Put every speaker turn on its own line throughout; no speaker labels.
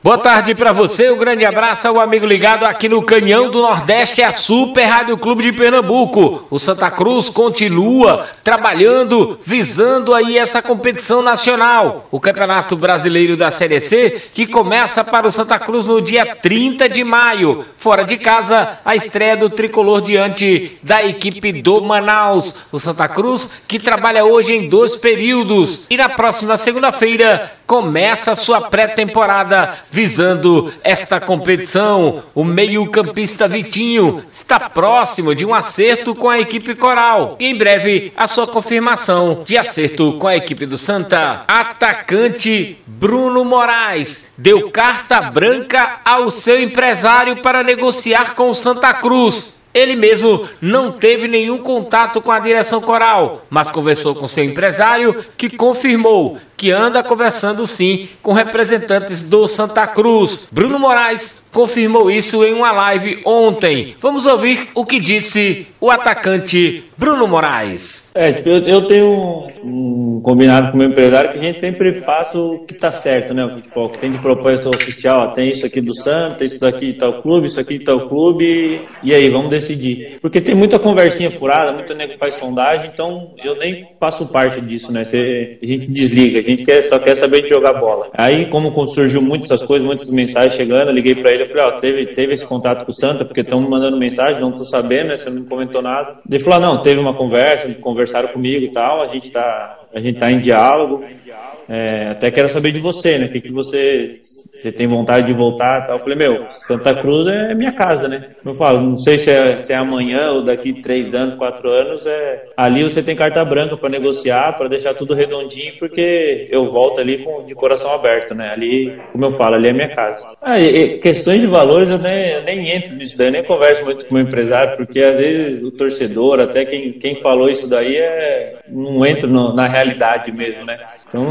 Boa tarde para você, um grande abraço ao amigo ligado aqui no Canhão do Nordeste, a Super Rádio Clube de Pernambuco. O Santa Cruz continua trabalhando, visando aí essa competição nacional. O Campeonato Brasileiro da Série C, que começa para o Santa Cruz no dia 30 de maio. Fora de casa, a estreia do tricolor diante da equipe do Manaus. O Santa Cruz, que trabalha hoje em dois períodos. E na próxima segunda-feira, começa sua pré-temporada visando esta competição. O meio-campista Vitinho está próximo de um acerto com a equipe Coral. E em breve a sua confirmação de acerto com a equipe do Santa. Atacante Bruno Moraes deu carta branca ao seu empresário para negociar com o Santa Cruz. Ele mesmo não teve nenhum contato com a direção coral, mas conversou com seu empresário, que confirmou que anda conversando sim com representantes do Santa Cruz. Bruno Moraes confirmou isso em uma live ontem. Vamos ouvir o que disse o atacante Bruno Moraes.
É, eu, eu tenho um, um, combinado com o meu empresário que a gente sempre passa o que tá certo, né? O que, tipo, o que tem de propósito oficial. Tem isso aqui do Santa, isso daqui de tal clube, isso aqui de tal clube. E aí, vamos decidir. Porque tem muita conversinha furada, muito nego faz sondagem, então eu nem passo parte disso, né? Cê, a gente desliga gente quer, só quer saber de jogar bola. Aí, como surgiu muitas coisas, muitas mensagens chegando, eu liguei para ele, eu falei, ó, oh, teve, teve esse contato com o Santa, porque estão me mandando mensagem, não tô sabendo, né, você não comentou nada. Ele falou, ah, não, teve uma conversa, conversaram comigo e tal, a gente tá, a gente tá em diálogo. É, até quero saber de você, né? O que, que você, você tem vontade de voltar tal. Eu falei, meu, Santa Cruz é minha casa, né? Eu falo, não sei se é, se é amanhã ou daqui três anos, quatro anos, é ali você tem carta branca para negociar, para deixar tudo redondinho, porque eu volto ali com, de coração aberto, né? Ali, como eu falo, ali é minha casa. Ah, e, e questões de valores eu nem, eu nem entro nisso daí, nem converso muito com o empresário, porque às vezes o torcedor, até quem, quem falou isso daí, é, não entra no, na realidade mesmo, né? Então,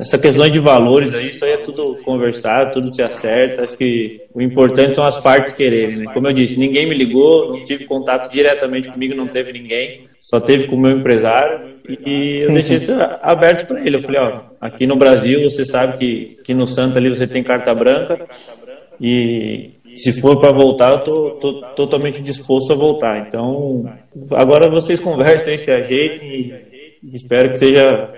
essa questão de valores aí, isso aí é tudo conversado, tudo se acerta. Acho que o importante são as partes quererem, né? Como eu disse, ninguém me ligou, não tive contato diretamente comigo, não teve ninguém, só teve com o meu empresário e eu deixei isso aberto para ele. Eu falei, ó, aqui no Brasil você sabe que, que no Santa ali você tem carta branca e se for para voltar, eu tô, tô, totalmente disposto a voltar. Então, agora vocês conversem, se ajeitem e espero que seja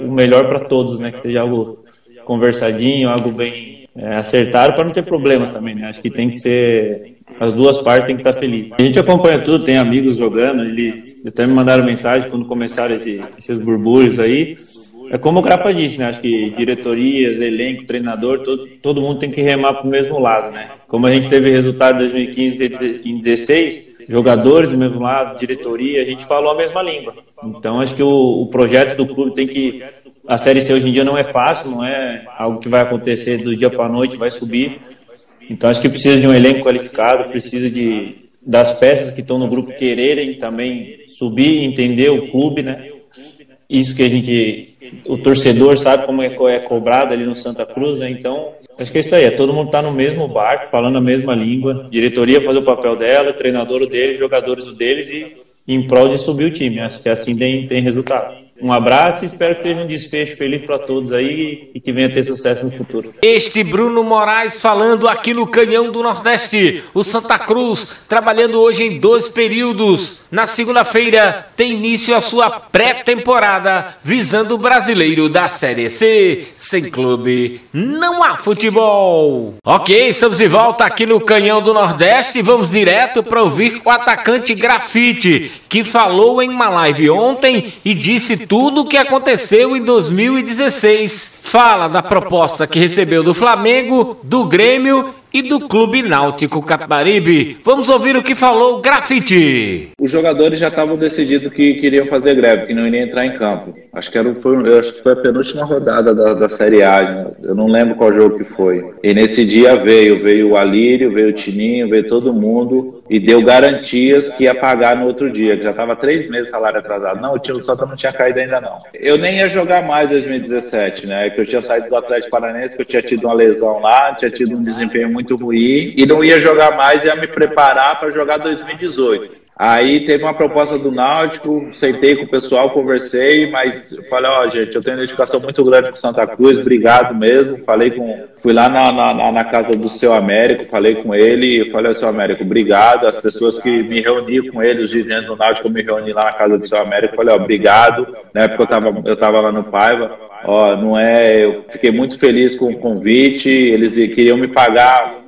o melhor para todos, né? Que seja algo conversadinho, algo bem é, acertado para não ter problemas também, né? Acho que tem que ser as duas partes têm que estar felizes. A gente acompanha tudo, tem amigos jogando, eles até me mandaram mensagem quando começaram esse, esses burbúrios aí. É como o Grafa disse, né? Acho que diretorias, elenco, treinador, todo, todo mundo tem que remar para o mesmo lado, né? Como a gente teve resultado em 2015 e 2016, jogadores do mesmo lado, diretoria, a gente falou a mesma língua. Então acho que o, o, projeto do clube tem que. A Série C hoje em dia não é fácil, não é algo que vai acontecer do dia para a noite, vai subir. Então acho que precisa de um elenco qualificado, precisa de das peças que estão no grupo quererem também subir, entender o clube, né? Isso que a gente o torcedor sabe como é, é cobrado ali no Santa Cruz, né? Então, acho que é isso aí, é todo mundo tá no mesmo barco, falando a mesma língua, diretoria fazer o papel dela, treinador o deles, jogadores o deles e em prol de subir o time. Acho que assim tem, tem resultado. Um abraço e espero que seja um desfecho feliz para todos aí e que venha ter sucesso no futuro.
Este Bruno Moraes falando aqui no Canhão do Nordeste. O Santa Cruz trabalhando hoje em dois períodos. Na segunda-feira tem início a sua pré-temporada visando o brasileiro da Série C. Sem clube não há futebol. Ok, estamos de volta aqui no Canhão do Nordeste e vamos direto para ouvir o atacante Grafite que falou em uma live ontem e disse tudo o que aconteceu em 2016. Fala da proposta que recebeu do Flamengo, do Grêmio e do Clube Náutico Capibaribe. Vamos ouvir o que falou o Grafite.
Os jogadores já estavam decididos que queriam fazer greve, que não iriam entrar em campo. Acho que, era, foi, acho que foi a penúltima rodada da, da Série A. Né? Eu não lembro qual jogo que foi. E nesse dia veio, veio o Alírio, veio o Tininho, veio todo mundo e deu garantias que ia pagar no outro dia, que já estava três meses salário atrasado. Não, o time Santa não tinha caído ainda não. Eu nem ia jogar mais 2017, né? Que eu tinha saído do Atlético Paranaense, que eu tinha tido uma lesão lá, tinha tido um desempenho muito ruim e não ia jogar mais, ia me preparar para jogar 2018. Aí teve uma proposta do Náutico, sentei com o pessoal, conversei, mas falei, ó, oh, gente, eu tenho uma identificação muito grande com Santa Cruz, obrigado mesmo. Falei com. Fui lá na, na, na casa do seu Américo, falei com ele, falei, seu Américo, obrigado. As pessoas que me reuni com ele, os dirigentes do Náutico, eu me reuni lá na casa do seu Américo, falei, ó, obrigado. Na época eu tava, eu tava lá no Paiva. Ó, não é. Eu fiquei muito feliz com o convite, eles queriam me pagar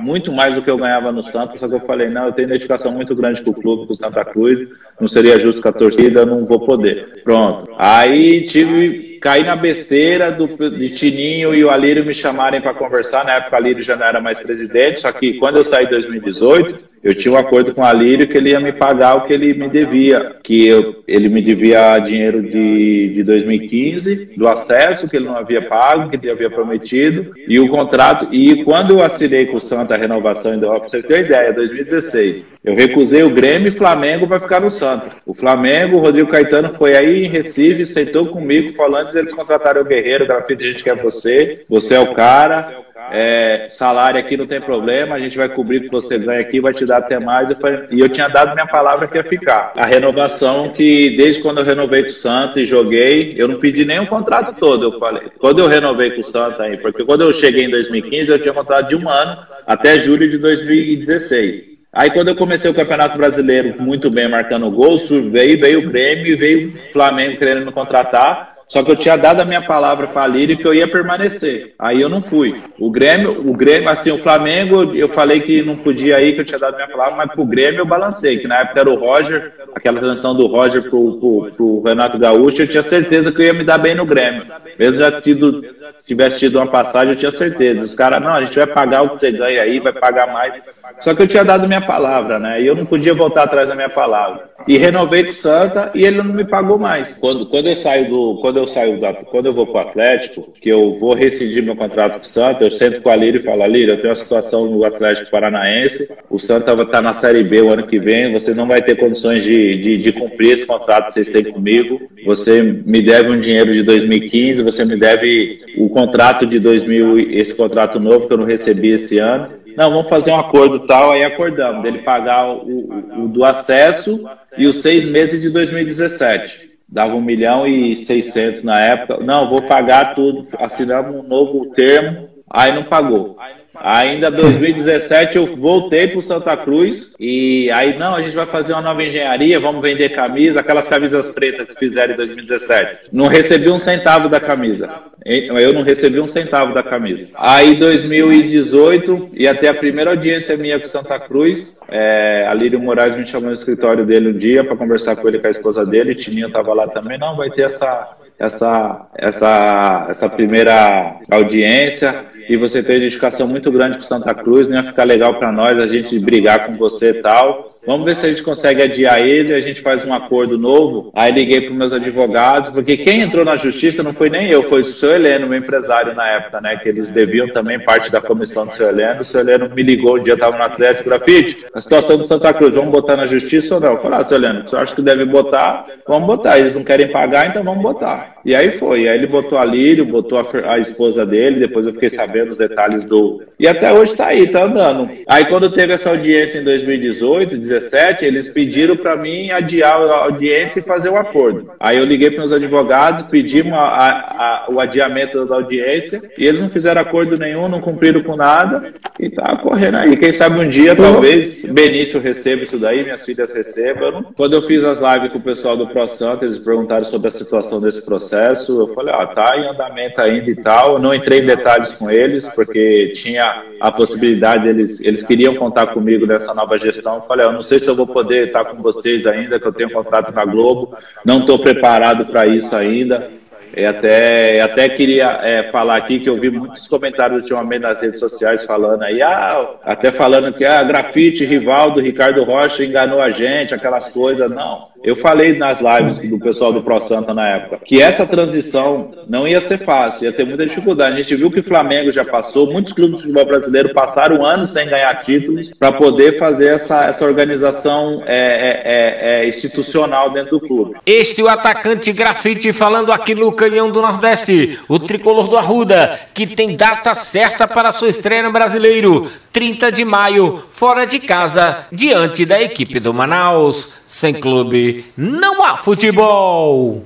muito mais do que eu ganhava no Santos, só que eu falei, não, eu tenho identificação muito grande com o clube, com o Santa Cruz, não seria justo com a torcida, não vou poder. Pronto. Aí tive caí na besteira do, de Tininho e o Alírio me chamarem para conversar. Na época, o Alírio já não era mais presidente, só que quando eu saí em 2018, eu tinha um acordo com o Alírio que ele ia me pagar o que ele me devia, que eu, ele me devia dinheiro de, de 2015, do acesso que ele não havia pago, que ele havia prometido, e o contrato. E quando eu assinei com o Santa a renovação, para vocês terem ideia, 2016, eu recusei o Grêmio e Flamengo para ficar no Santa. O Flamengo, o Rodrigo Caetano foi aí em Recife, sentou comigo, falou antes deles contratarem o Guerreiro, grafite, a gente quer você, você é o cara é, salário aqui não tem problema, a gente vai cobrir o que você ganha aqui, vai te dar até mais. Eu falei, e eu tinha dado minha palavra que ia ficar. A renovação que, desde quando eu renovei com o Santos e joguei, eu não pedi nem contrato todo, eu falei. Quando eu renovei com o Santos aí, porque quando eu cheguei em 2015, eu tinha contrato de um ano até julho de 2016. Aí quando eu comecei o Campeonato Brasileiro muito bem marcando gols, veio, veio o Grêmio veio o Flamengo querendo me contratar. Só que eu tinha dado a minha palavra para a Lírio que eu ia permanecer. Aí eu não fui. O Grêmio, o Grêmio, assim, o Flamengo, eu falei que não podia ir, que eu tinha dado a minha palavra, mas pro Grêmio eu balancei, que na época era o Roger, aquela transição do Roger pro, pro, pro Renato Gaúcho, eu tinha certeza que eu ia me dar bem no Grêmio. Mesmo já tido, tivesse tido uma passagem, eu tinha certeza. Os caras, não, a gente vai pagar o que você ganha aí, vai pagar mais. Só que eu tinha dado minha palavra, né? E eu não podia voltar atrás da minha palavra. E renovei com o Santa e ele não me pagou mais. Quando, quando eu saio do. Quando eu saio da, quando eu vou pro Atlético, que eu vou rescindir meu contrato com o Santa, eu sento com a Lírio e falo, Lírio, eu tenho uma situação no Atlético Paranaense, o Santa vai estar na Série B o ano que vem, você não vai ter condições de, de, de cumprir esse contrato que vocês têm comigo. Você me deve um dinheiro de 2015, você me deve o contrato de 2000, esse contrato novo que eu não recebi esse ano não, vamos fazer um acordo tal, aí acordamos, dele pagar o, o, o do acesso e os seis meses de 2017. Dava um milhão e seiscentos na época. Não, vou pagar tudo, assinamos um novo termo, aí não pagou. Ainda 2017 eu voltei para o Santa Cruz e aí não, a gente vai fazer uma nova engenharia, vamos vender camisa, aquelas camisas pretas que fizeram em 2017. Não recebi um centavo da camisa. Eu não recebi um centavo da camisa. Aí 2018 e até a primeira audiência minha com Santa Cruz, é, a Lírio Moraes me chamou no escritório dele um dia para conversar com ele com a esposa dele, Tininho estava lá também, não, vai ter essa essa essa essa primeira audiência e você tem uma dedicação muito grande para Santa Cruz, não ia ficar legal para nós a gente brigar com você e tal. Vamos ver se a gente consegue adiar ele, a gente faz um acordo novo. Aí liguei para meus advogados, porque quem entrou na justiça não foi nem eu, foi o seu Heleno, meu empresário na época, né? Que eles deviam também parte da comissão do seu Heleno. O seu Heleno me ligou um dia, estava no Atlético Grafite, a situação do Santa Cruz, vamos botar na justiça ou não? Eu falei, ah, seu Heleno, você acha que deve botar? Vamos botar. Eles não querem pagar, então vamos botar. E aí foi. Aí ele botou a Lírio, botou a, a esposa dele, depois eu fiquei sabendo os detalhes do. E até hoje está aí, tá andando. Aí quando teve essa audiência em 2018, 2017, eles pediram para mim adiar a audiência e fazer o um acordo. Aí eu liguei para meus advogados, pedimos a, a, o adiamento da audiência e eles não fizeram acordo nenhum, não cumpriram com nada e tá correndo aí. Quem sabe um dia, talvez, Benício receba isso daí, minhas filhas recebam. Quando eu fiz as lives com o pessoal do Pro Santo, eles perguntaram sobre a situação desse processo. Eu falei, ah, tá em andamento ainda e tal. Não entrei em detalhes com eles, porque tinha a possibilidade, eles, eles queriam contar comigo nessa nova gestão. Eu falei, eu não sei se eu vou poder estar com vocês ainda, que eu tenho contrato com a Globo, não estou preparado para isso ainda. E até, até queria é, falar aqui que eu vi muitos comentários ultimamente nas redes sociais falando aí, ah, até falando que ah, grafite, rival do Ricardo Rocha enganou a gente, aquelas coisas. Não. Eu falei nas lives do pessoal do Pro Santa na época que essa transição não ia ser fácil, ia ter muita dificuldade. A gente viu que o Flamengo já passou, muitos clubes de futebol brasileiro passaram anos sem ganhar títulos para poder fazer essa, essa organização é, é, é, é institucional dentro do clube.
Este é o atacante grafite falando aqui no Canhão do Nordeste, o tricolor do Arruda, que tem data certa para sua estreia no Brasileiro, 30 de maio, fora de casa, diante da equipe do Manaus. Sem clube, não há futebol.